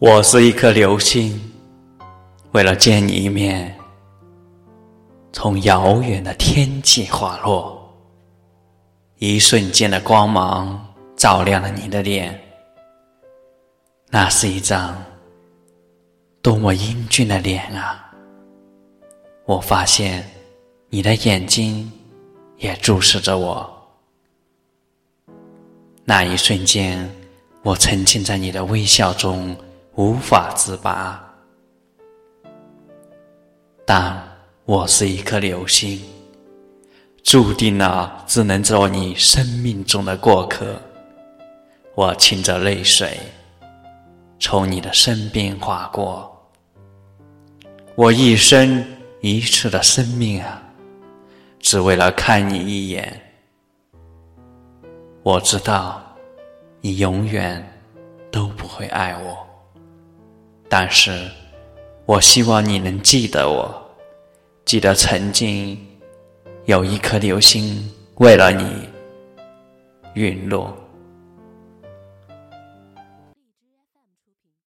我是一颗流星，为了见你一面，从遥远的天际滑落。一瞬间的光芒照亮了你的脸，那是一张多么英俊的脸啊！我发现你的眼睛也注视着我，那一瞬间，我沉浸在你的微笑中。无法自拔，但我是一颗流星，注定了只能做你生命中的过客。我噙着泪水，从你的身边划过。我一生一次的生命啊，只为了看你一眼。我知道，你永远都不会爱我。但是，我希望你能记得我，记得曾经有一颗流星为了你陨落。